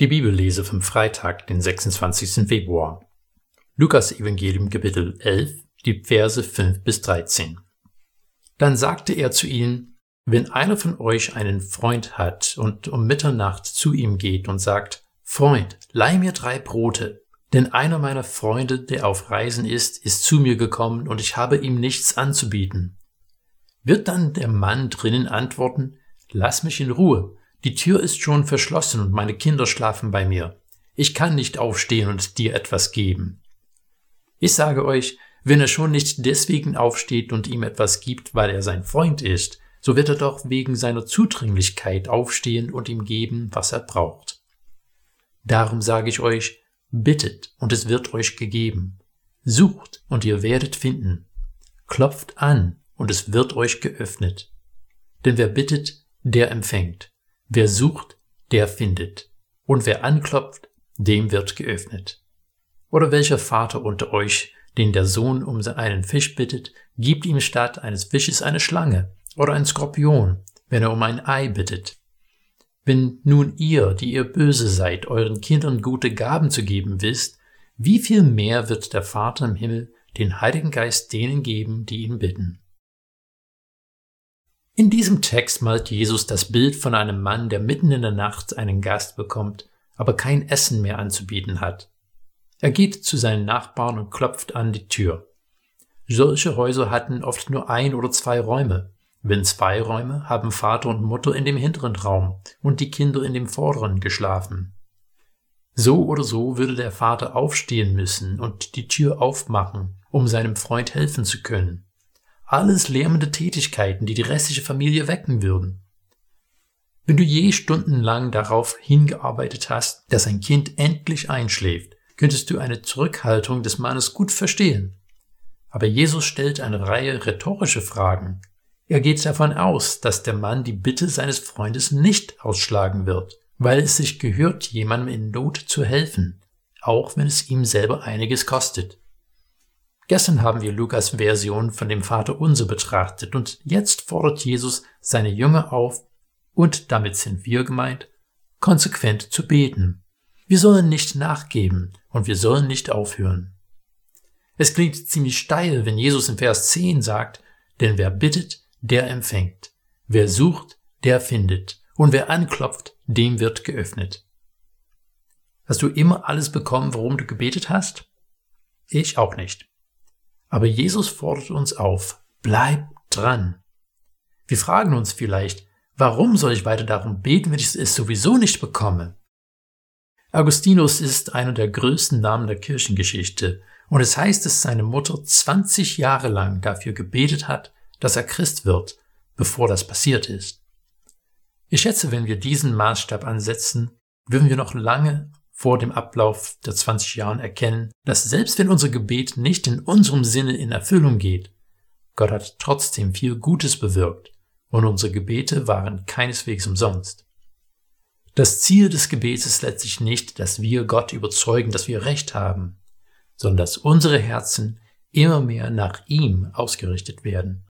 Die Bibellese vom Freitag, den 26. Februar. Lukas Evangelium Kapitel 11, die Verse 5 bis 13. Dann sagte er zu ihnen, wenn einer von euch einen Freund hat und um Mitternacht zu ihm geht und sagt, Freund, leih mir drei Brote, denn einer meiner Freunde, der auf Reisen ist, ist zu mir gekommen und ich habe ihm nichts anzubieten. Wird dann der Mann drinnen antworten, lass mich in Ruhe, die Tür ist schon verschlossen und meine Kinder schlafen bei mir. Ich kann nicht aufstehen und dir etwas geben. Ich sage euch, wenn er schon nicht deswegen aufsteht und ihm etwas gibt, weil er sein Freund ist, so wird er doch wegen seiner Zudringlichkeit aufstehen und ihm geben, was er braucht. Darum sage ich euch, bittet und es wird euch gegeben. Sucht und ihr werdet finden. Klopft an und es wird euch geöffnet. Denn wer bittet, der empfängt. Wer sucht, der findet. Und wer anklopft, dem wird geöffnet. Oder welcher Vater unter euch, den der Sohn um einen Fisch bittet, gibt ihm statt eines Fisches eine Schlange oder ein Skorpion, wenn er um ein Ei bittet. Wenn nun ihr, die ihr böse seid, euren Kindern gute Gaben zu geben wisst, wie viel mehr wird der Vater im Himmel den Heiligen Geist denen geben, die ihn bitten. In diesem Text malt Jesus das Bild von einem Mann, der mitten in der Nacht einen Gast bekommt, aber kein Essen mehr anzubieten hat. Er geht zu seinen Nachbarn und klopft an die Tür. Solche Häuser hatten oft nur ein oder zwei Räume. Wenn zwei Räume, haben Vater und Mutter in dem hinteren Raum und die Kinder in dem vorderen geschlafen. So oder so würde der Vater aufstehen müssen und die Tür aufmachen, um seinem Freund helfen zu können. Alles lärmende Tätigkeiten, die die restliche Familie wecken würden. Wenn du je stundenlang darauf hingearbeitet hast, dass ein Kind endlich einschläft, könntest du eine Zurückhaltung des Mannes gut verstehen. Aber Jesus stellt eine Reihe rhetorische Fragen. Er geht davon aus, dass der Mann die Bitte seines Freundes nicht ausschlagen wird, weil es sich gehört, jemandem in Not zu helfen, auch wenn es ihm selber einiges kostet. Gestern haben wir Lukas Version von dem Vater Unser betrachtet und jetzt fordert Jesus seine Jünger auf, und damit sind wir gemeint, konsequent zu beten. Wir sollen nicht nachgeben und wir sollen nicht aufhören. Es klingt ziemlich steil, wenn Jesus im Vers 10 sagt, denn wer bittet, der empfängt. Wer sucht, der findet. Und wer anklopft, dem wird geöffnet. Hast du immer alles bekommen, worum du gebetet hast? Ich auch nicht. Aber Jesus fordert uns auf, bleib dran. Wir fragen uns vielleicht, warum soll ich weiter darum beten, wenn ich es sowieso nicht bekomme? Augustinus ist einer der größten Namen der Kirchengeschichte und es heißt, dass seine Mutter 20 Jahre lang dafür gebetet hat, dass er Christ wird, bevor das passiert ist. Ich schätze, wenn wir diesen Maßstab ansetzen, würden wir noch lange vor dem Ablauf der 20 Jahren erkennen, dass selbst wenn unser Gebet nicht in unserem Sinne in Erfüllung geht, Gott hat trotzdem viel Gutes bewirkt und unsere Gebete waren keineswegs umsonst. Das Ziel des Gebets ist letztlich nicht, dass wir Gott überzeugen, dass wir Recht haben, sondern dass unsere Herzen immer mehr nach ihm ausgerichtet werden.